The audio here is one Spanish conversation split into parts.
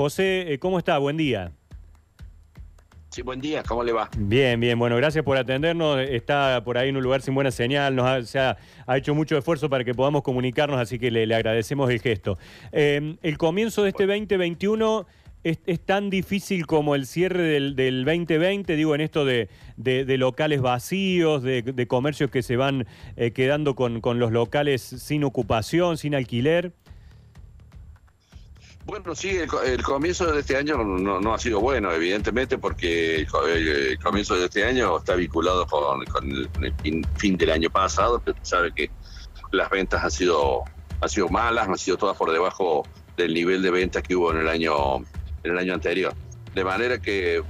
José, eh, ¿cómo está? Buen día. Sí, buen día, ¿cómo le va? Bien, bien, bueno, gracias por atendernos. Está por ahí en un lugar sin buena señal, nos ha, se ha, ha hecho mucho esfuerzo para que podamos comunicarnos, así que le, le agradecemos el gesto. Eh, el comienzo de este 2021 es, es tan difícil como el cierre del, del 2020, digo, en esto de, de- de locales vacíos, de, de comercios que se van eh, quedando con, con los locales sin ocupación, sin alquiler. Bueno, sí, el, el comienzo de este año no, no ha sido bueno, evidentemente, porque el, co- el- el comienzo de este año está vinculado con, con el, con el fin, fin del año pasado, pero sabe que las ventas han sido, han sido malas, han sido todas por debajo del nivel de ventas que hubo en el año, en el año anterior. De manera que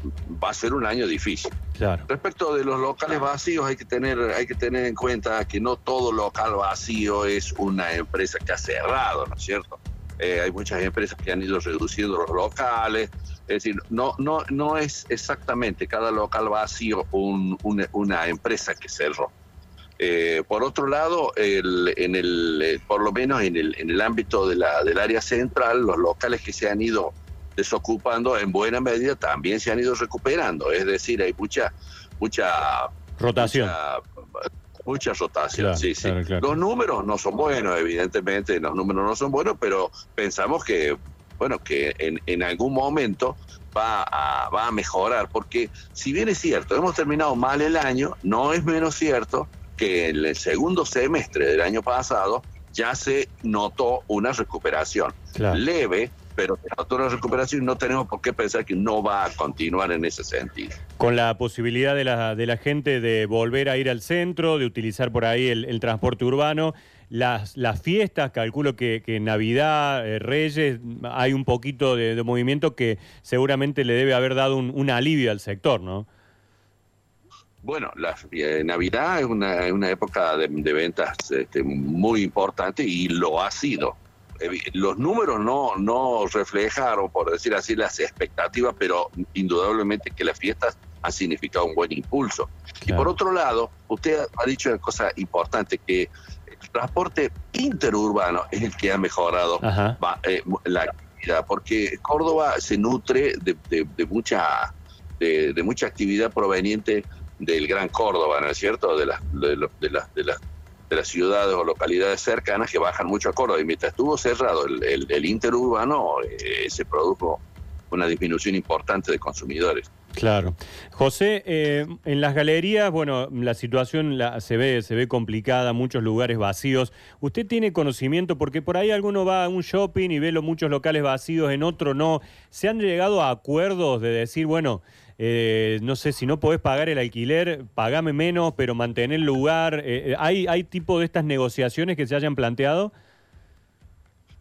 va a ser un año difícil. Claro. Respecto de los locales vacíos, hay que tener, hay que tener en cuenta que no todo local vacío es una empresa que ha cerrado, ¿no es cierto? Eh, hay muchas empresas que han ido reduciendo los locales, es decir, no, no, no es exactamente cada local vacío un- una, una empresa que cerró. Eh, por otro lado, el- en el, eh, por lo menos en el, en el ámbito de la, del área central, los locales que se han ido desocupando en buena medida también se han ido recuperando. Es decir, hay mucha, mucha Rotación. Mucha, mucha rotación, Claro, sí, sí. claro. Los números no son buenos, evidentemente, los números no son buenos, pero pensamos que, bueno, que en, en algún momento va a, va a mejorar, porque si bien es cierto, hemos terminado mal el año, no es menos cierto que en el segundo semestre del año pasado ya se notó una recuperación leve, pero se notó una recuperación y no tenemos por qué pensar que no va a continuar en ese sentido. Con la posibilidad de la, de la gente de volver a ir al centro, de utilizar por ahí el, el transporte urbano, las, las fiestas, calculo que, que Navidad, eh, Reyes, hay un poquito de, de movimiento que seguramente le debe haber dado un, un alivio al sector, ¿no? Bueno, la eh, Navidad es una, una época de, de ventas este, muy importante y lo ha sido. Los números no, no reflejaron, por decir así, las expectativas, pero indudablemente que las fiestas han significado un buen impulso. Y Claro. por otro lado, usted ha dicho una cosa importante, que el transporte interurbano es el que ha mejorado va- eh, la actividad, porque Córdoba se nutre de, de- de mucha de, de mucha actividad proveniente del Gran Córdoba, ¿no es cierto? De las de las de las de las ciudades o localidades cercanas que bajan mucho a Córdoba. Y mientras estuvo cerrado el, el- interurbano, eh, se produjo una disminución importante de consumidores. Claro. José, eh, en las galerías, bueno, la situación se, ve, se ve complicada, muchos lugares vacíos. ¿Usted tiene conocimiento? Porque por ahí alguno va a un shopping y ve los muchos locales vacíos, en otro no. ¿Se han llegado a acuerdos de decir, bueno, eh, no sé, si no podés pagar el alquiler, pagame menos, pero mantener el lugar? Eh, eh, ¿hay, ¿Hay tipo de estas negociaciones que se hayan planteado?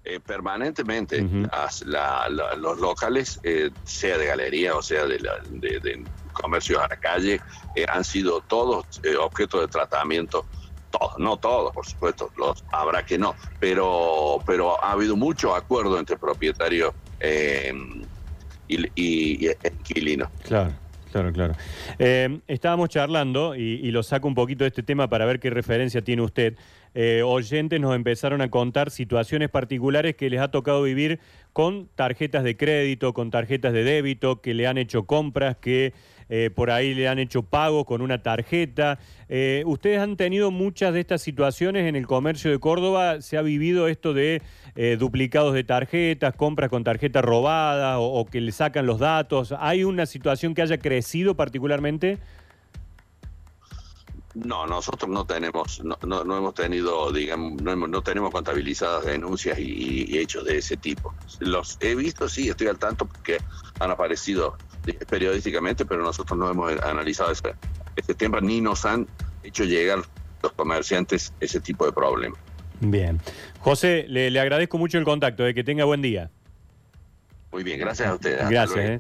Eh, permanentemente Ujú. las- la- la- los locales, eh, sea de galería o sea de, la- de- de comercios a la calle, eh, han sido todos objeto de tratamiento. Todos, no todos, por supuesto, los habrá que no, pero, pero ha habido mucho acuerdo entre propietarios y, y. Claro, claro, claro. Eh, estábamos charlando, y, y lo saco un poquito de este tema para ver qué referencia tiene usted. Eh, oyentes nos empezaron a contar situaciones particulares que les ha tocado vivir con tarjetas de crédito, con tarjetas de débito, que le han hecho compras, que eh, por ahí le han hecho pagos con una tarjeta. Eh, ¿Ustedes han tenido muchas de estas situaciones en el comercio de Córdoba? ¿Se ha vivido esto de eh, duplicados de tarjetas, compras con tarjeta robada o, que le sacan los datos? ¿Hay una situación que haya crecido particularmente? No, nosotros no tenemos, no, no, no hemos tenido, digamos, no, tenemos contabilizadas denuncias y, hechos de ese tipo. Los he visto, sí, estoy al tanto porque han aparecido periodísticamente, pero nosotros no hemos analizado ese, este tema ni nos han hecho llegar los comerciantes ese tipo de problemas. Bien. José, le, le agradezco mucho el contacto, de que tenga buen día. Muy bien, gracias a ustedes. Gracias. eh.